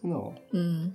真的哦。嗯。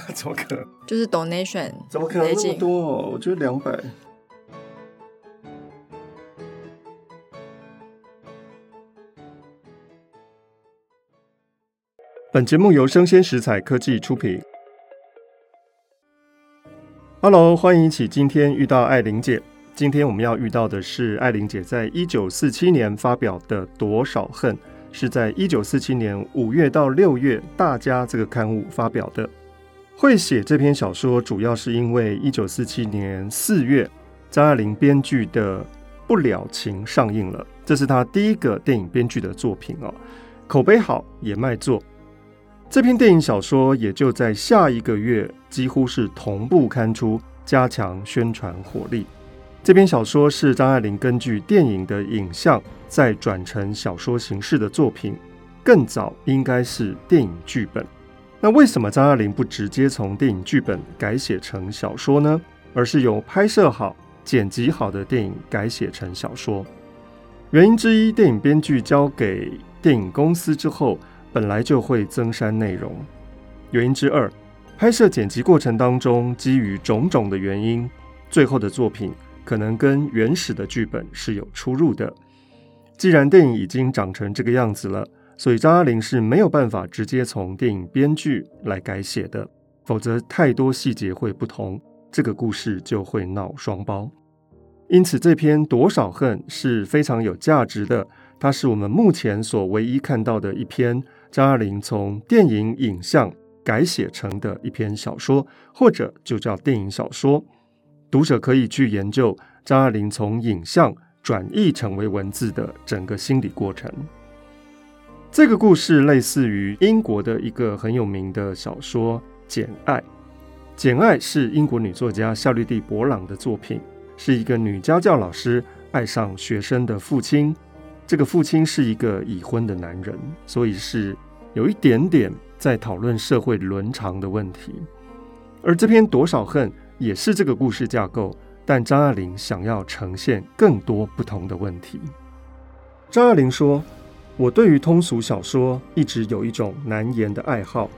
怎么可能？就是 donation，怎么可能那么多？我觉得两百。本节目由生鲜食材科技出品。Hello，欢迎一起今天遇到艾玲姐。今天我们要遇到的是艾玲姐在一九四七年发表的《多少恨》，是在一九四七年五月到六月《大家》这个刊物发表的。会写这篇小说，主要是因为一九四七年四月，张爱玲编剧的《不了情》上映了，这是她第一个电影编剧的作品哦，口碑好，也卖座。这篇电影小说也就在下一个月，几乎是同步刊出，加强宣传火力。这篇小说是张爱玲根据电影的影像再转成小说形式的作品，更早应该是电影剧本。那为什么张爱玲不直接从电影剧本改写成小说呢？而是由拍摄好、剪辑好的电影改写成小说？原因之一，电影编剧交给电影公司之后，本来就会增删内容。原因之二，拍摄剪辑过程当中，基于种种的原因，最后的作品可能跟原始的剧本是有出入的。既然电影已经长成这个样子了。所以张爱玲是没有办法直接从电影编剧来改写的，否则太多细节会不同，这个故事就会闹双胞。因此，这篇《多少恨》是非常有价值的，它是我们目前所唯一看到的一篇张爱玲从电影影像改写成的一篇小说，或者就叫电影小说。读者可以去研究张爱玲从影像转译成为文字的整个心理过程。这个故事类似于英国的一个很有名的小说《简爱》。《简爱》是英国女作家夏绿蒂·勃朗的作品，是一个女家教老师爱上学生的父亲。这个父亲是一个已婚的男人，所以是有一点点在讨论社会伦常的问题。而这篇《多少恨》也是这个故事架构，但张爱玲想要呈现更多不同的问题。张爱玲说。我对于通俗小说一直有一种难言的爱好，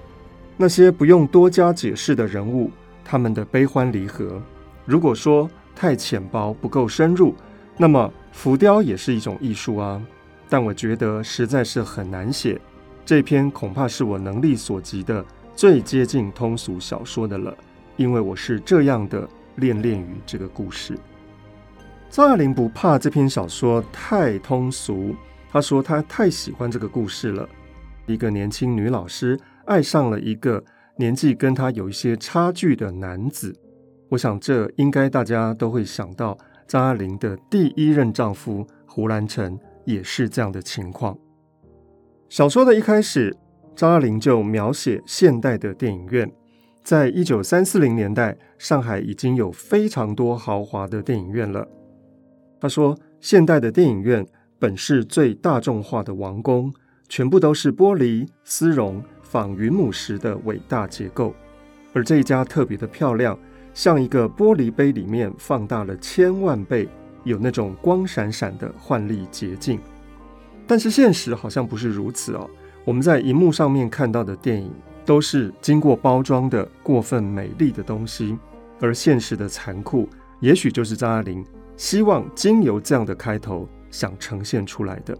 那些不用多加解释的人物，他们的悲欢离合，如果说太浅薄不够深入，那么浮雕也是一种艺术啊。但我觉得实在是很难写，这篇恐怕是我能力所及的最接近通俗小说的了，因为我是这样的恋恋于这个故事。张爱玲不怕这篇小说太通俗。他说：“他太喜欢这个故事了。一个年轻女老师爱上了一个年纪跟她有一些差距的男子。我想，这应该大家都会想到，张爱玲的第一任丈夫胡兰成也是这样的情况。小说的一开始，张爱玲就描写现代的电影院。在一九三四零年代，上海已经有非常多豪华的电影院了。他说：“现代的电影院本是最大众化的王宫，全部都是玻璃、丝绒、仿云母石的伟大结构，而这一家特别的漂亮，像一个玻璃杯里面放大了千万倍，有那种光闪闪的幻丽洁净。但是现实好像不是如此哦。我们在荧幕上面看到的电影，都是经过包装的过分美丽的东西，而现实的残酷，也许就是张爱玲希望经由这样的开头想呈现出来的。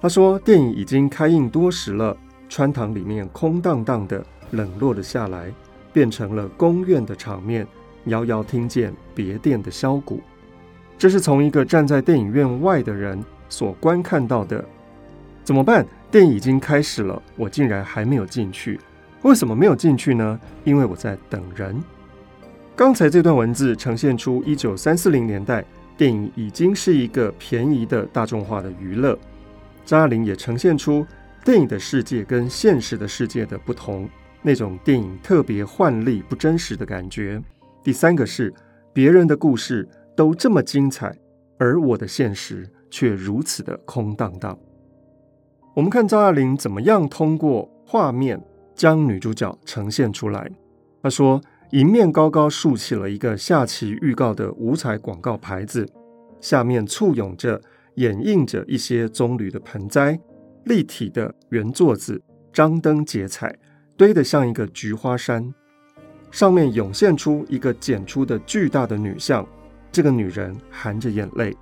他说：“电影已经开映多时了，穿堂里面空荡荡的，冷落了下来，变成了宫院的场面，遥遥听见别殿的箫鼓。这是从一个站在电影院外的人所观看到的。怎么办？”电影已经开始了，我竟然还没有进去。为什么没有进去呢？因为我在等人。刚才这段文字呈现出一九三四零年代电影已经是一个便宜的大众化的娱乐。张爱玲也呈现出电影的世界跟现实的世界的不同，那种电影特别幻丽不真实的感觉。第三个是别人的故事都这么精彩，而我的现实却如此的空荡荡。我们看张爱玲怎么样通过画面将女主角呈现出来。她说，迎面高高竖起了一个下棋预告的五彩广告牌子，下面簇拥着、掩映着一些棕榈的盆栽，立体的圆座子，张灯结彩，堆得像一个菊花山。上面涌现出一个剪出的巨大的女像，这个女人含着眼泪，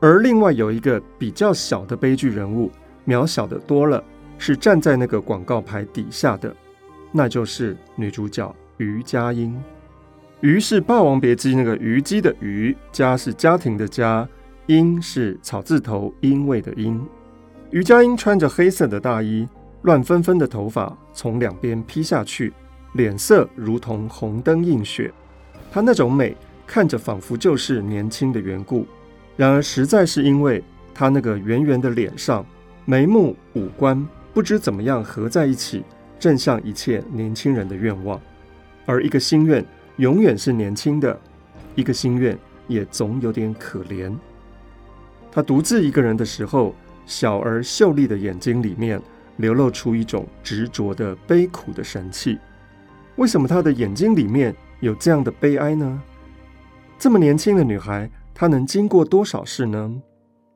而另外有一个比较小的悲剧人物。渺小的多了，是站在那个广告牌底下的，那就是女主角余佳音。余是《霸王别姬》那个虞姬的虞，家是家庭的家，音是草字头因为的音。余佳音穿着黑色的大衣，乱纷纷的头发从两边披下去，脸色如同红灯映雪。她那种美，看着仿佛就是年轻的缘故。然而实在是因为她那个圆圆的脸上。眉目五官不知怎么样合在一起，正像一切年轻人的愿望。而一个心愿永远是年轻的，一个心愿也总有点可怜。他独自一个人的时候，小而秀丽的眼睛里面流露出一种执着的悲苦的神气。为什么他的眼睛里面有这样的悲哀呢？这么年轻的女孩，她能经过多少事呢？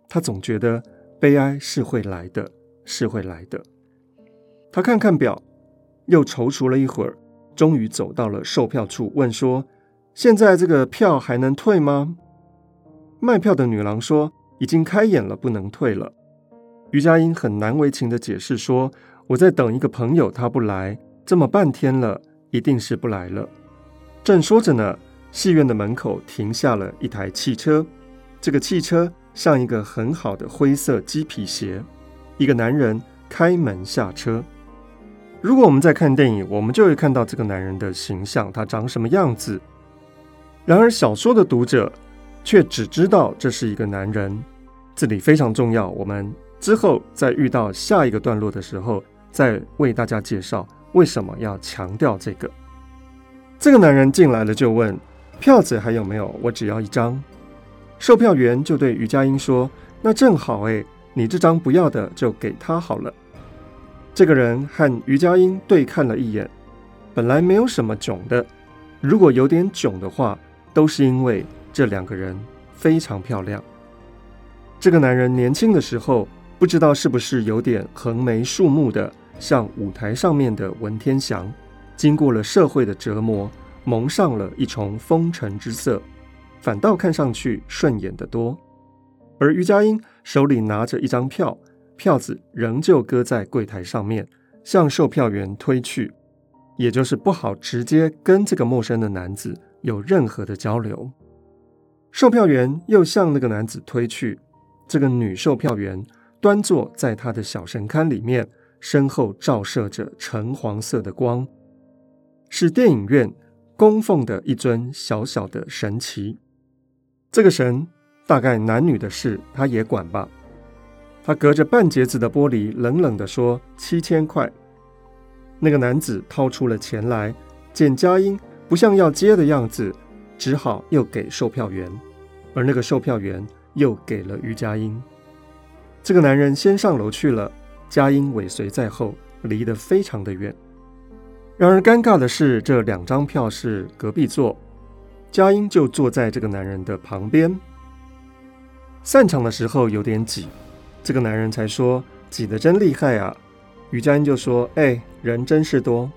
他总觉得。悲哀是会来的，是会来的。他看看表，又踌躇了一会儿，终于走到了售票处，问说：“现在这个票还能退吗？”卖票的女郎说：“已经开演了，不能退了。”余佳音很难为情地解释说：“我在等一个朋友，他不来，这么半天了，一定是不来了。”正说着呢，戏院的门口停下了一台汽车，这个汽车。像一个很好的灰色鸡皮鞋，一个男人开门下车。如果我们在看电影，我们就会看到这个男人的形象，他长什么样子。然而小说的读者却只知道这是一个男人，这里非常重要。我们之后在遇到下一个段落的时候，再为大家介绍为什么要强调这个。这个男人进来了就问：“票子还有没有？我只要一张。”售票员就对余佳音说：“那正好诶，你这张不要的就给他好了。”这个人和余佳音对看了一眼，本来没有什么囧的，如果有点囧的话，都是因为这两个人非常漂亮。这个男人年轻的时候，不知道是不是有点横眉竖目的，像舞台上面的文天祥，经过了社会的折磨，蒙上了一重风尘之色。反倒看上去顺眼得多，而余佳音手里拿着一张票，票子仍旧搁在柜台上面，向售票员推去，也就是不好直接跟这个陌生的男子有任何的交流。售票员又向那个男子推去，这个女售票员端坐在她的小神龛里面，身后照射着橙黄色的光，是电影院供奉的一尊小小的神祇。这个神大概男女的事，他也管吧。他隔着半截子的玻璃，冷冷地说：“七千块。”那个男子掏出了钱来，见佳音不像要接的样子，只好又给售票员。而那个售票员又给了于佳音。这个男人先上楼去了，佳音尾随在后，离得非常的远。然而尴尬的是，这两张票是隔壁座，佳音就坐在这个男人的旁边。散场的时候有点挤，这个男人才说挤得真厉害啊。于佳音就说：“哎，人真是多。”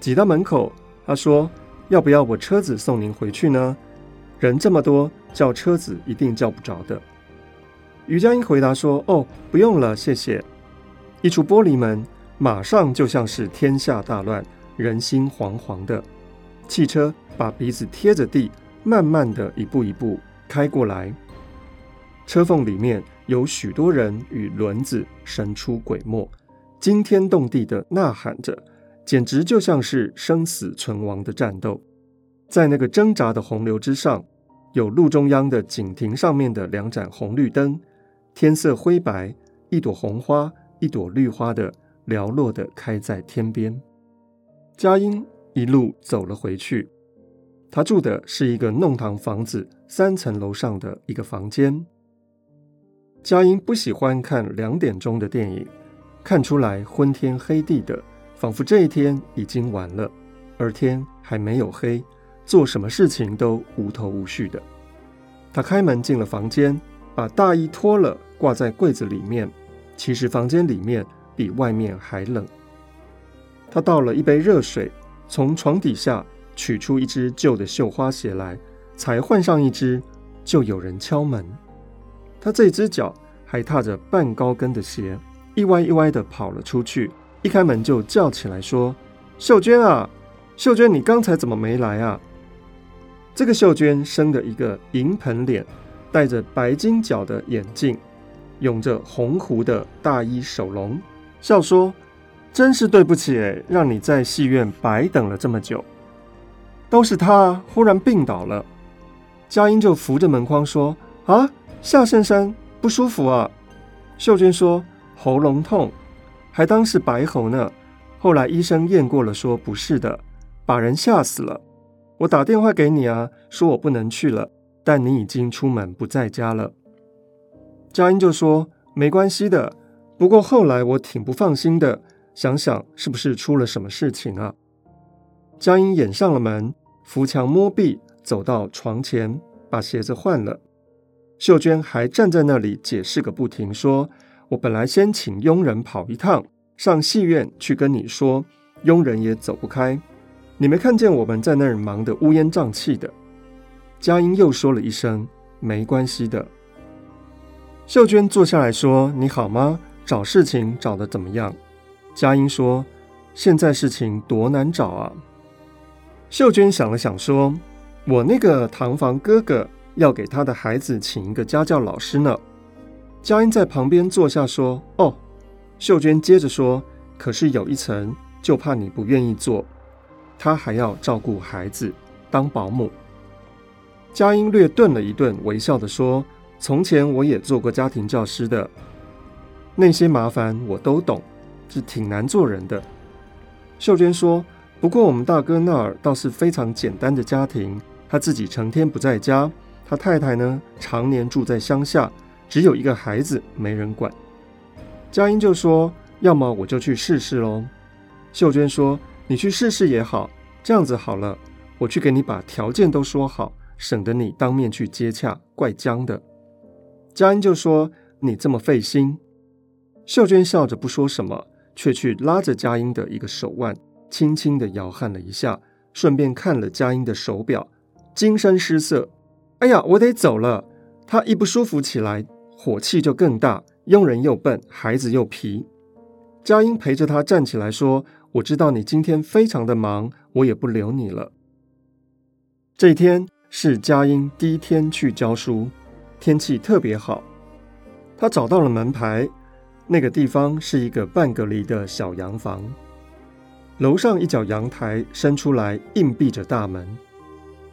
挤到门口，他说：“要不要我车子送您回去呢？人这么多，叫车子一定叫不着的。”于佳音回答说：“哦，不用了，谢谢。”一出玻璃门。马上就像是天下大乱，人心惶惶的。汽车把鼻子贴着地，慢慢的一步一步开过来。车缝里面有许多人与轮子神出鬼没，惊天动地的呐喊着，简直就像是生死存亡的战斗。在那个挣扎的洪流之上，有路中央的井亭上面的两盏红绿灯，天色灰白，一朵红花，一朵绿花的。寥落的开在天边，佳音一路走了回去。他住的是一个弄堂房子，三层楼上的一个房间。佳音不喜欢看两点钟的电影，看出来昏天黑地的，仿佛这一天已经完了，而天还没有黑，做什么事情都无头无绪的。他开门进了房间，把大衣脱了挂在柜子里面。其实房间里面。比外面还冷。他倒了一杯热水，从床底下取出一只旧的绣花鞋来，才换上一只，就有人敲门。他这只脚还踏着半高跟的鞋，一歪一歪地跑了出去。一开门就叫起来说：“秀娟啊，秀娟，你刚才怎么没来啊？”这个秀娟生的一个银盆脸，戴着白金角的眼镜，拥着红狐的大衣手笼。笑说：“真是对不起，让你在戏院白等了这么久。都是他忽然病倒了。”佳音就扶着门框说：“啊，夏先生不舒服啊。”秀娟说：“喉咙痛，还当是白喉呢。后来医生验过了，说不是的，把人吓死了。我打电话给你啊，说我不能去了，但你已经出门不在家了。”佳音就说：“没关系的。”不过后来我挺不放心的，想想是不是出了什么事情啊？佳音掩上了门，扶墙摸壁，走到床前，把鞋子换了。秀娟还站在那里解释个不停，说：“我本来先请佣人跑一趟，上戏院去跟你说，佣人也走不开。你没看见我们在那儿忙得乌烟瘴气的？”佳音又说了一声：“没关系的。”秀娟坐下来说：“你好吗？”找事情找得怎么样？佳音说：“现在事情多难找啊。”秀娟想了想说：“我那个堂房哥哥要给他的孩子请一个家教老师呢。”佳音在旁边坐下说：“哦。”秀娟接着说：“可是有一层，就怕你不愿意做，他还要照顾孩子，当保姆。”佳音略顿了一顿，微笑地说：“从前我也做过家庭教师的。”那些麻烦我都懂，是挺难做人的。秀娟说：“不过我们大哥那儿倒是非常简单的家庭，他自己成天不在家，他太太呢常年住在乡下，只有一个孩子没人管。”佳音就说：“要么我就去试试喽。”秀娟说：“你去试试也好，这样子好了，我去给你把条件都说好，省得你当面去接洽，怪僵的。”佳音就说：“你这么费心。”秀娟笑着不说什么，却去拉着佳音的一个手腕，轻轻地摇撼了一下，顺便看了佳音的手表，精神失色。哎呀，我得走了。他一不舒服起来，火气就更大。佣人又笨，孩子又皮。佳音陪着他站起来说：“我知道你今天非常的忙，我也不留你了。”这一天是佳音第一天去教书，天气特别好，她找到了门牌。那个地方是一个半隔离的小洋房，楼上一角阳台伸出来，硬闭着大门。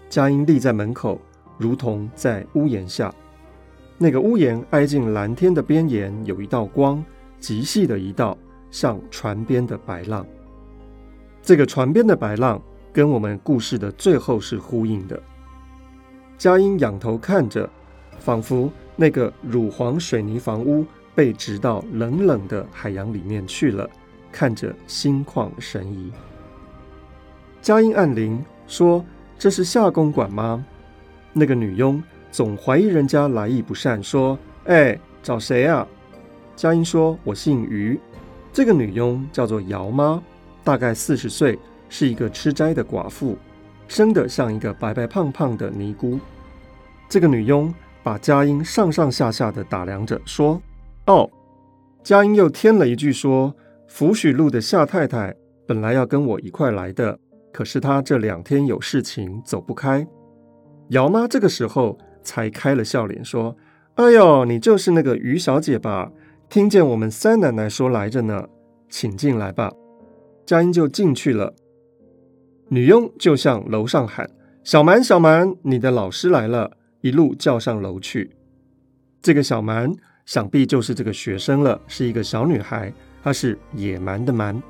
佳音立在门口，如同在屋檐下。那个屋檐挨近蓝天的边沿，有一道光，极细的一道，像船边的白浪。这个船边的白浪跟我们故事的最后是呼应的。佳音仰头看着，仿佛那个乳黄水泥房屋被植到冷冷的海洋里面去了，看着心旷神怡。佳音按铃说：“这是夏公馆吗？”那个女佣总怀疑人家来意不善，说：“哎，找谁啊？”佳音说：“我姓于。”这个女佣叫做姚妈，大概四十岁，是一个吃斋的寡妇，生得像一个白白胖胖的尼姑。这个女佣把佳音上上下下的打量着，说：“哦。”佳音又添了一句说：“福许路的夏太太本来要跟我一块来的，可是她这两天有事情走不开。”姚妈这个时候才开了笑脸，说：“哎呦，你就是那个于小姐吧？听见我们三奶奶说来着呢，请进来吧。”佳音就进去了。女佣就向楼上喊：“小蛮，小蛮，你的老师来了！”一路叫上楼去。这个小蛮想必就是这个学生了，是一个小女孩，她是野蛮的蛮。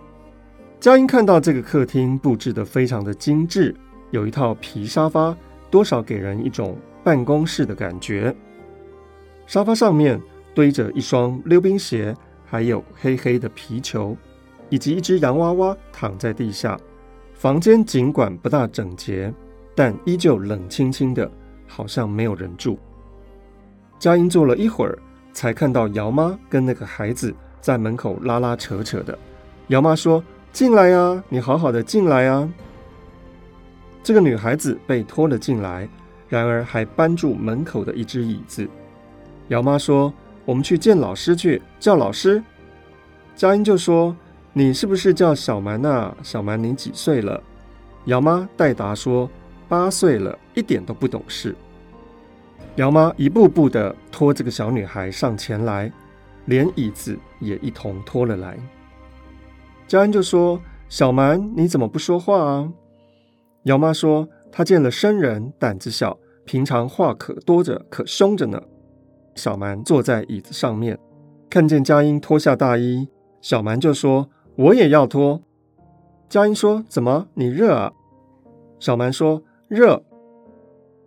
佳音看到这个客厅布置得非常的精致，有一套皮沙发。多少给人一种办公室的感觉。沙发上面堆着一双溜冰鞋，还有黑黑的皮球，以及一只洋娃娃躺在地下。房间尽管不大整洁，但依旧冷清清的，好像没有人住。佳音坐了一会儿，才看到姚妈跟那个孩子在门口拉拉扯扯的。姚妈说：“进来呀，你好好的进来呀。”这个女孩子被拖了进来，然而还搬住门口的一只椅子。姚妈说：“我们去见老师去，叫老师。”佳音就说：“你是不是叫小蛮啊？小蛮，你几岁了？”姚妈代答说：“八岁了，一点都不懂事。”姚妈一步步地拖这个小女孩上前来，连椅子也一同拖了来。佳音就说：“小蛮，你怎么不说话啊？”姚妈说：“她见了生人，胆子小，平常话可多着，可凶着呢。”小蛮坐在椅子上面，看见佳音脱下大衣，小蛮就说：“我也要脱。”佳音说：“怎么？你热啊？”小蛮说：“热。”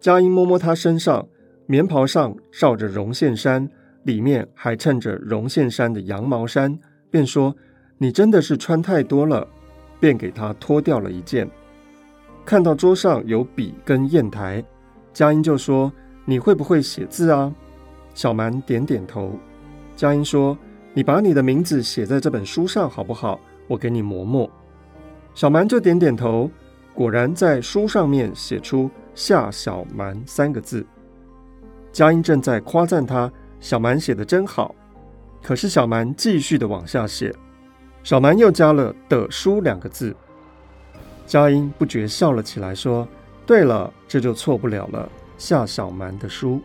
佳音摸摸她身上，棉袍上罩着绒线衫，里面还衬着绒线衫的羊毛衫，便说：“你真的是穿太多了。”便给她脱掉了一件。看到桌上有笔跟砚台，佳音就说：“你会不会写字啊？”小蛮点点头。佳音说：“你把你的名字写在这本书上好不好？我给你磨墨。”小蛮就点点头，果然在书上面写出“夏小蛮”三个字。佳音正在夸赞他：“小蛮写的真好。”可是小蛮继续的往下写，小蛮又加了“的书”两个字。佳音不觉笑了起来，说：“对了，这就错不了了。”夏小蛮的书。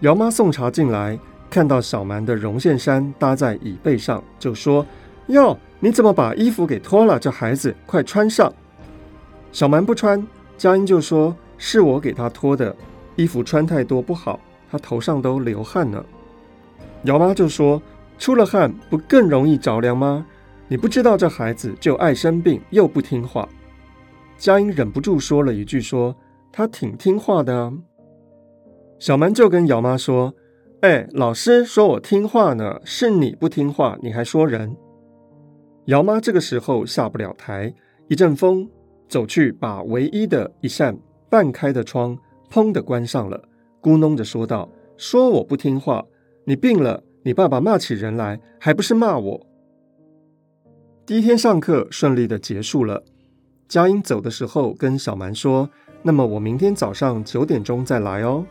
姚妈送茶进来，看到小蛮的绒线衫搭在椅背上，就说：“哟，你怎么把衣服给脱了？这孩子，快穿上。”小蛮不穿，佳音就说：“是我给他脱的，衣服穿太多不好，他头上都流汗了。”姚妈就说：“出了汗不更容易着凉吗？”你不知道这孩子就爱生病，又不听话。佳音忍不住说了一句：“说他挺听话的啊。”小蛮就跟姚妈说：“哎，老师说我听话呢，是你不听话，你还说人。”姚妈这个时候下不了台，一阵风走去，把唯一的一扇半开的窗砰的关上了，咕哝着说道：“说我不听话，你病了，你爸爸骂起人来，还不是骂我？”第一天上课顺利的结束了。佳音走的时候跟小蛮说：“那么我明天早上九点钟再来哦。”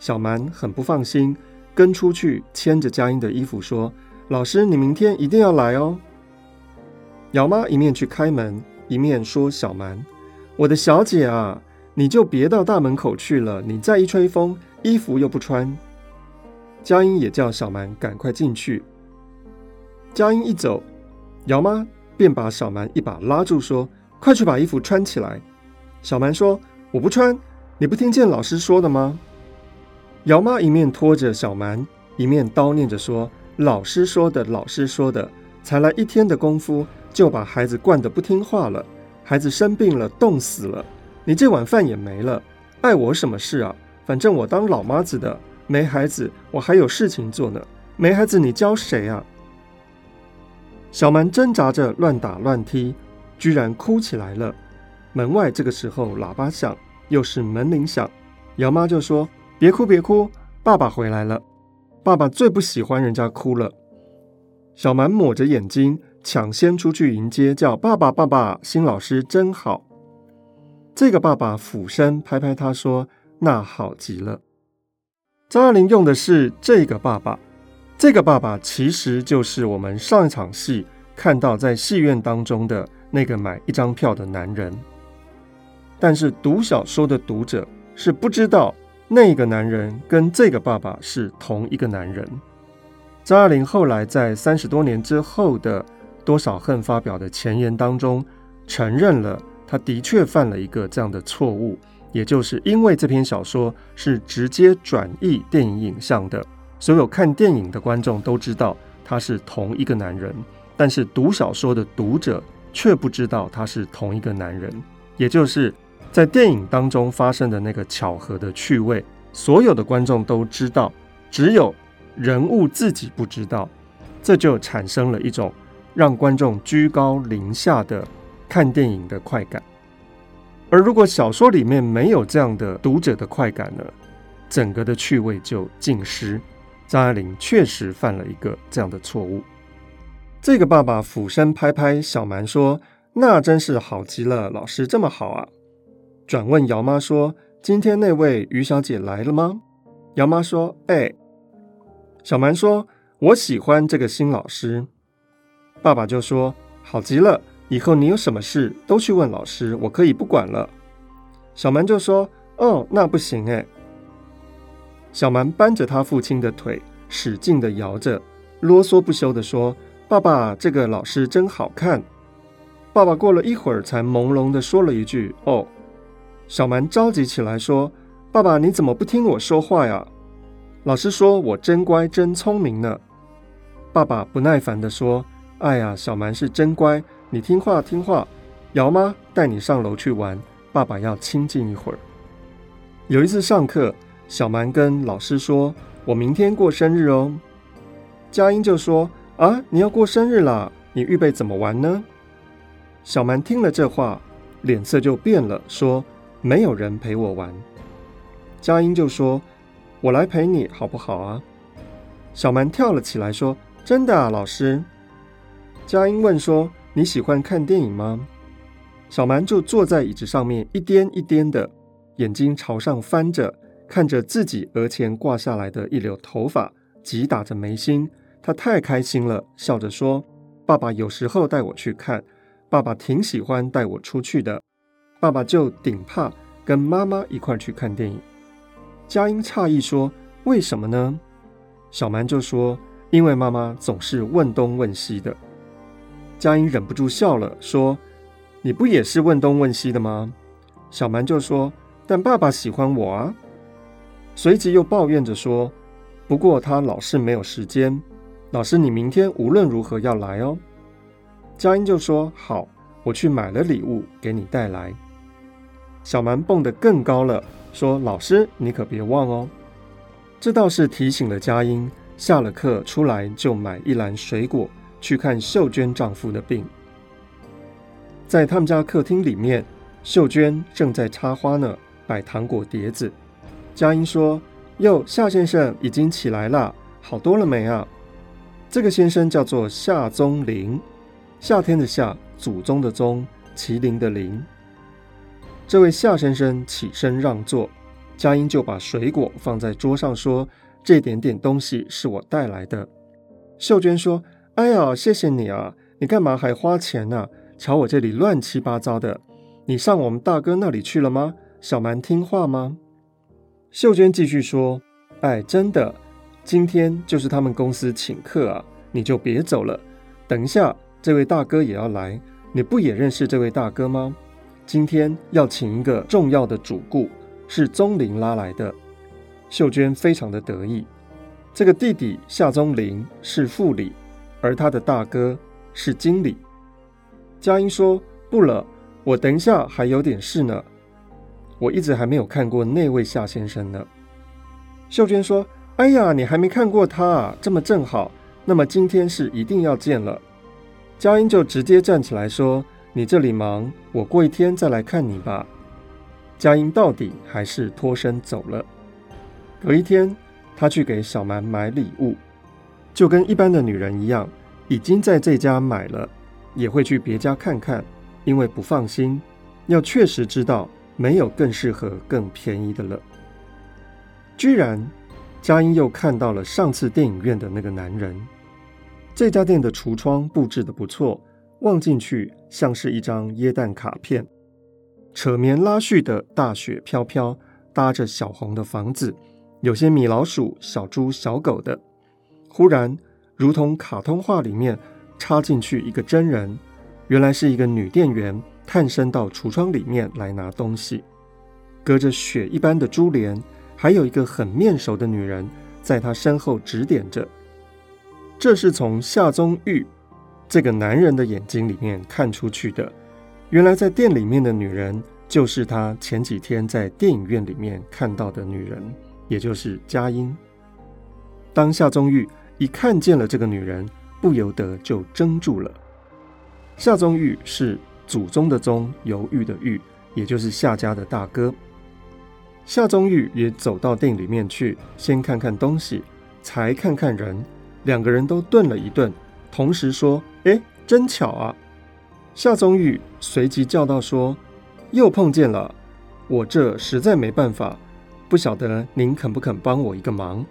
小蛮很不放心，跟出去牵着佳音的衣服说：“老师，你明天一定要来哦。”姚妈一面去开门，一面说：“小蛮，我的小姐啊，你就别到大门口去了，你再一吹风，衣服又不穿。”佳音也叫小蛮赶快进去。佳音一走。姚妈便把小蛮一把拉住，说：“快去把衣服穿起来。”小蛮说：“我不穿，你不听见老师说的吗？”姚妈一面拖着小蛮，一面叨念着说：“老师说的，老师说的，才来一天的功夫，就把孩子惯得不听话了。孩子生病了，冻死了，你这碗饭也没了。碍我什么事啊？反正我当老妈子的，没孩子，我还有事情做呢。没孩子，你教谁啊？”小蛮挣扎着乱打乱踢，居然哭起来了。门外这个时候喇叭响，又是门铃响，姚妈就说：“别哭，别哭，爸爸回来了。爸爸最不喜欢人家哭了。”小蛮抹着眼睛，抢先出去迎接，叫：“爸爸，爸爸，新老师真好。”这个爸爸俯身拍拍他说：“那好极了。”张爱玲用的是这个爸爸。这个爸爸其实就是我们上一场戏看到在戏院当中的那个买一张票的男人，但是读小说的读者是不知道那个男人跟这个爸爸是同一个男人。张爱玲后来在三十多年之后的《多少恨》发表的前言当中，承认了他的确犯了一个这样的错误，也就是因为这篇小说是直接转译电影影像的。所有看电影的观众都知道他是同一个男人，但是读小说的读者却不知道他是同一个男人。也就是在电影当中发生的那个巧合的趣味，所有的观众都知道，只有人物自己不知道，这就产生了一种让观众居高临下的看电影的快感。而如果小说里面没有这样的读者的快感呢，整个的趣味就尽失。张爱玲确实犯了一个这样的错误。这个爸爸俯身拍拍小蛮说：“那真是好极了，老师这么好啊。”转问姚妈说：“今天那位于小姐来了吗？”姚妈说：“哎。”小蛮说：“我喜欢这个新老师。”爸爸就说：“好极了，以后你有什么事都去问老师，我可以不管了。”小蛮就说：“哦，那不行哎。”小蛮扳着他父亲的腿，使劲地摇着，啰嗦不休地说：“爸爸，这个老师真好看。”爸爸过了一会儿，才朦胧地说了一句：“哦。”小蛮着急起来说：“爸爸，你怎么不听我说话呀？老师说我真乖，真聪明呢。”爸爸不耐烦地说：“哎呀，小蛮是真乖，你听话听话。姚妈带你上楼去玩，爸爸要清静一会儿。”有一次上课。小蛮跟老师说：“我明天过生日哦。”佳音就说：“啊，你要过生日啦？你预备怎么玩呢？”小蛮听了这话，脸色就变了，说：“没有人陪我玩。”佳音就说：“我来陪你好不好啊？”小蛮跳了起来，说：“真的啊，老师。”佳音问说：“你喜欢看电影吗？”小蛮就坐在椅子上面，一颠一颠的，眼睛朝上翻着。看着自己额前挂下来的一绺头发，击打着眉心，他太开心了，笑着说：“爸爸有时候带我去看，爸爸挺喜欢带我出去的，爸爸就顶怕跟妈妈一块去看电影。”佳音诧异说：“为什么呢？”小蛮就说：“因为妈妈总是问东问西的。”佳音忍不住笑了，说：“你不也是问东问西的吗？”小蛮就说：“但爸爸喜欢我啊。”随即又抱怨着说：“不过他老是没有时间。老师，你明天无论如何要来哦。”佳音就说：“好，我去买了礼物给你带来。”小蛮蹦得更高了，说：“老师，你可别忘哦。”这倒是提醒了佳音，下了课出来就买一篮水果去看秀娟丈夫的病。在他们家客厅里面，秀娟正在插花呢，摆糖果碟子。佳音说：“哟，夏先生已经起来了，好多了没啊？”这个先生叫做夏宗麟，夏天的夏，祖宗的宗，麒麟的麟。这位夏先生起身让座，佳音就把水果放在桌上，说：“这点点东西是我带来的。”秀娟说：“哎呀，谢谢你啊！你干嘛还花钱呢？瞧我这里乱七八糟的。你上我们大哥那里去了吗？小蛮听话吗？”秀娟继续说：“哎，真的，今天就是他们公司请客啊，你就别走了。等一下，这位大哥也要来，你不也认识这位大哥吗？今天要请一个重要的主顾，是宗麟拉来的。”秀娟非常的得意。这个弟弟夏宗林是副理，而他的大哥是经理。佳音说：“不了，我等一下还有点事呢。”我一直还没有看过那位夏先生呢。”秀娟说：“哎呀，你还没看过他啊，这么正好，那么今天是一定要见了。”佳音就直接站起来说：“你这里忙，我过一天再来看你吧。”佳音到底还是脱身走了。隔一天，她去给小蛮买礼物，就跟一般的女人一样，已经在这家买了，也会去别家看看，因为不放心，要确实知道没有更适合、更便宜的了。居然，佳音又看到了上次电影院的那个男人。这家店的橱窗布置的不错，望进去像是一张耶诞卡片。扯棉拉絮的大雪飘飘，搭着小红的房子，有些米老鼠、小猪、小狗的。忽然，如同卡通画里面插进去一个真人，原来是一个女店员探身到橱窗里面来拿东西。隔着雪一般的珠帘，还有一个很面熟的女人在他身后指点着。这是从夏宗玉这个男人的眼睛里面看出去的。原来在店里面的女人，就是他前几天在电影院里面看到的女人，也就是佳音。当夏宗玉一看见了这个女人，不由得就怔住了。夏宗玉是祖宗的宗，犹豫的豫，也就是夏家的大哥。夏宗玉也走到店里面去，先看看东西，才看看人。两个人都顿了一顿，同时说：“哎，真巧啊！”夏宗玉随即叫道：“说，又碰见了，我这实在没办法，不晓得您肯不肯帮我一个忙？”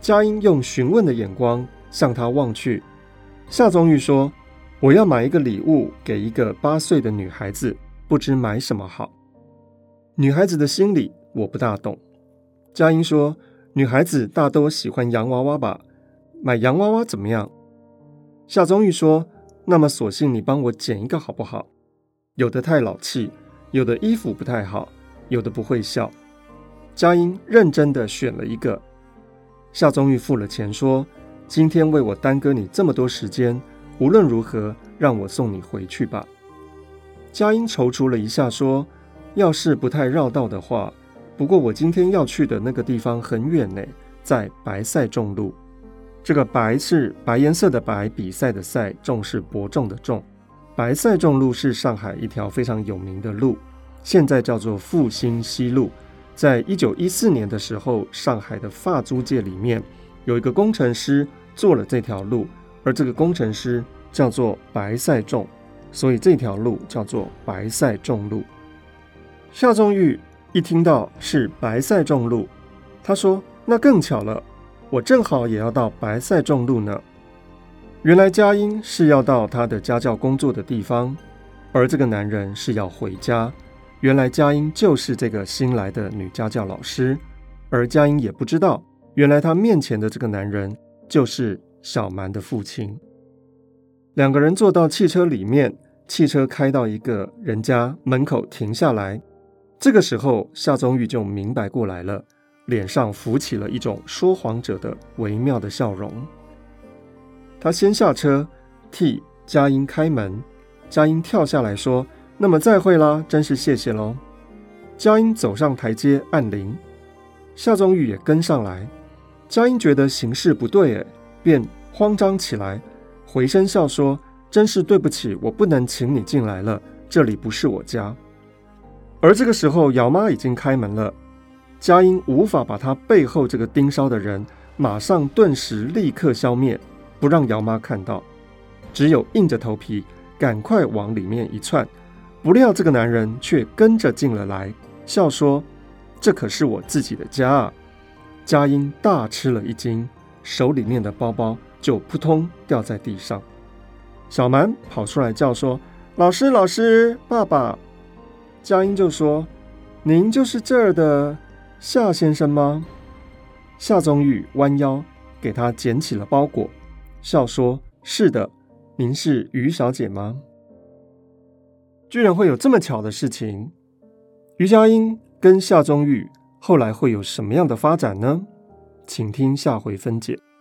佳音用询问的眼光向他望去。夏宗玉说：“我要买一个礼物给一个八岁的女孩子，不知买什么好。女孩子的心理我不大懂。”佳音说：“女孩子大都喜欢洋娃娃吧？”买洋娃娃怎么样？夏宗玉说：“那么索性你帮我捡一个好不好？有的太老气，有的衣服不太好，有的不会笑。”佳音认真的选了一个。夏宗玉付了钱，说：“今天为我耽搁你这么多时间，无论如何让我送你回去吧。”佳音踌躇了一下，说：“要是不太绕道的话，不过我今天要去的那个地方很远呢，在白赛众路。”这个白是白颜色的白，比赛的赛，众是伯仲的仲。白赛众路是上海一条非常有名的路，现在叫做复兴西路。在一九一四年的时候，上海的法租界里面有一个工程师做了这条路，而这个工程师叫做白赛仲，所以这条路叫做白赛仲路。夏仲玉一听到是白赛仲路，他说：“那更巧了。”我正好也要到白赛仲路呢。原来佳音是要到他的家教工作的地方，而这个男人是要回家。原来佳音就是这个新来的女家教老师，而佳音也不知道，原来他面前的这个男人就是小蛮的父亲。两个人坐到汽车里面，汽车开到一个人家门口停下来。这个时候，夏宗玉就明白过来了。脸上浮起了一种说谎者的微妙的笑容。他先下车，替佳音开门。佳音跳下来说：“那么再会啦，真是谢谢喽。”佳音走上台阶，按铃。夏宗玉也跟上来。佳音觉得形势不对，哎，便慌张起来，回身笑说：“真是对不起，我不能请你进来了，这里不是我家。”而这个时候，姚妈已经开门了。佳音无法把他背后这个盯梢的人马上、顿时、立刻消灭，不让姚妈看到，只有硬着头皮赶快往里面一窜。不料这个男人却跟着进了来，笑说：“这可是我自己的家啊！”佳音大吃了一惊，手里面的包包就扑通掉在地上。小蛮跑出来叫说：“老师，老师，爸爸！”佳音就说：“您就是这儿的。”夏先生吗？夏宗玉弯腰给他捡起了包裹，笑说：“是的，您是于小姐吗？”居然会有这么巧的事情！于佳音跟夏宗玉后来会有什么样的发展呢？请听下回分解。